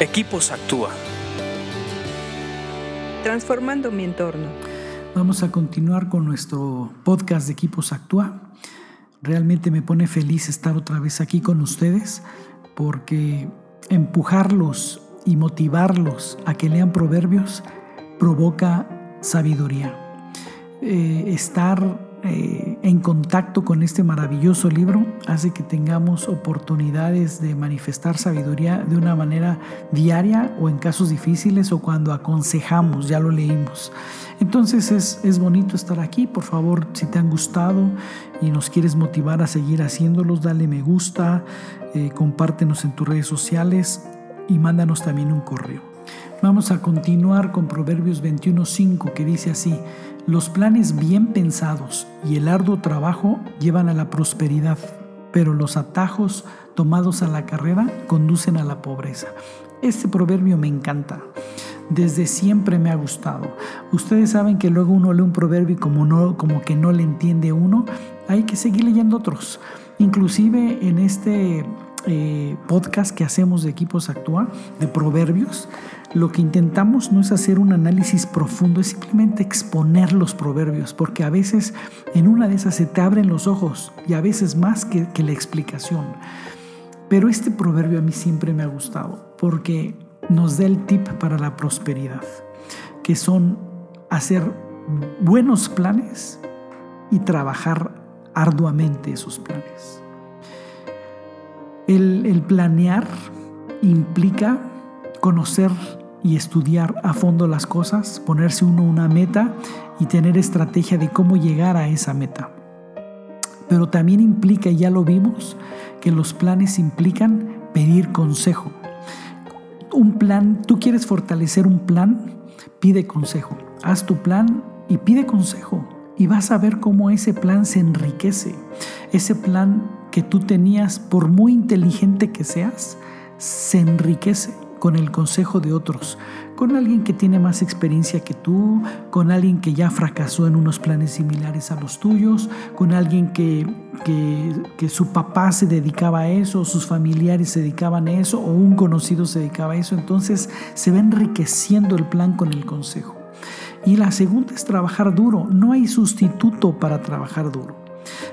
Equipos Actúa. Transformando mi entorno. Vamos a continuar con nuestro podcast de Equipos Actúa. Realmente me pone feliz estar otra vez aquí con ustedes porque empujarlos y motivarlos a que lean proverbios provoca sabiduría. Eh, estar eh, en contacto con este maravilloso libro hace que tengamos oportunidades de manifestar sabiduría de una manera diaria o en casos difíciles o cuando aconsejamos, ya lo leímos. Entonces es, es bonito estar aquí, por favor, si te han gustado y nos quieres motivar a seguir haciéndolos, dale me gusta, eh, compártenos en tus redes sociales y mándanos también un correo. Vamos a continuar con Proverbios 21.5 que dice así, los planes bien pensados y el arduo trabajo llevan a la prosperidad, pero los atajos tomados a la carrera conducen a la pobreza. Este proverbio me encanta. Desde siempre me ha gustado. Ustedes saben que luego uno lee un proverbio y como, no, como que no le entiende uno, hay que seguir leyendo otros. Inclusive en este eh, podcast que hacemos de Equipos Actúa, de proverbios, lo que intentamos no es hacer un análisis profundo, es simplemente exponer los proverbios, porque a veces en una de esas se te abren los ojos y a veces más que, que la explicación. Pero este proverbio a mí siempre me ha gustado, porque nos da el tip para la prosperidad, que son hacer buenos planes y trabajar arduamente esos planes. El, planear implica conocer y estudiar a fondo las cosas, ponerse uno una meta y tener estrategia de cómo llegar a esa meta. Pero también implica, ya lo vimos, que los planes implican pedir consejo. Un plan, tú quieres fortalecer un plan, pide consejo. Haz tu plan y pide consejo. Y vas a ver cómo ese plan se enriquece. Ese plan que tú tenías, por muy inteligente que seas, se enriquece con el consejo de otros, con alguien que tiene más experiencia que tú, con alguien que ya fracasó en unos planes similares a los tuyos, con alguien que, que, su papá se dedicaba a eso, sus familiares se dedicaban a eso, o un conocido se dedicaba a eso. Entonces se va enriqueciendo el plan con el consejo. Y la segunda es trabajar duro. No hay sustituto para trabajar duro.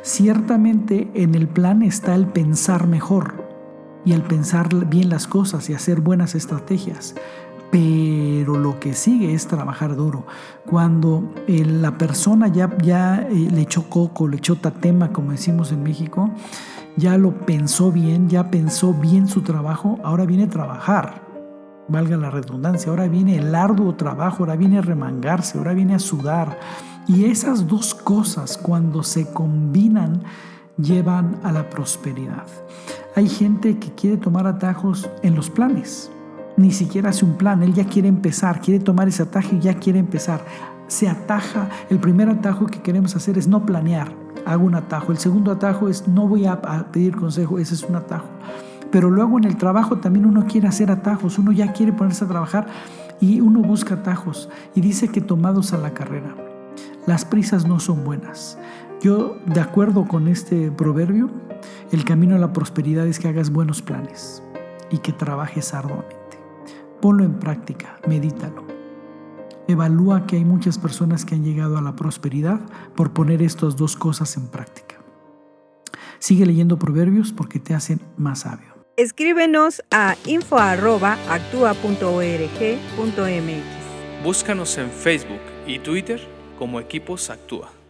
Ciertamente en el plan está el pensar mejor y el pensar bien las cosas y hacer buenas estrategias. Pero lo que sigue es trabajar duro. Cuando eh, la persona ya, ya eh, le echó coco, le echó tatema, como decimos en México, ya lo pensó bien, ya pensó bien su trabajo, ahora viene a trabajar valga la redundancia, ahora viene el arduo trabajo, ahora viene a remangarse, ahora viene a sudar, y esas dos cosas cuando se combinan llevan a la prosperidad. Hay gente que quiere tomar atajos en los planes. Ni siquiera hace un plan, él ya quiere empezar, quiere tomar ese atajo y ya quiere empezar. Se ataja, el primer atajo que queremos hacer es no planear, hago un atajo. El segundo atajo es no voy a pedir consejo, ese es un atajo. Pero luego en el trabajo también uno quiere hacer atajos, uno ya quiere ponerse a trabajar y uno busca atajos y dice que tomados a la carrera. Las prisas no son buenas. Yo, de acuerdo con este proverbio, el camino a la prosperidad es que hagas buenos planes y que trabajes arduamente. Ponlo en práctica, medítalo. Evalúa que hay muchas personas que han llegado a la prosperidad por poner estas dos cosas en práctica. Sigue leyendo proverbios porque te hacen más sabio. Escríbenos a info.actua.org.mx. Búscanos en Facebook y Twitter como Equipos Actúa.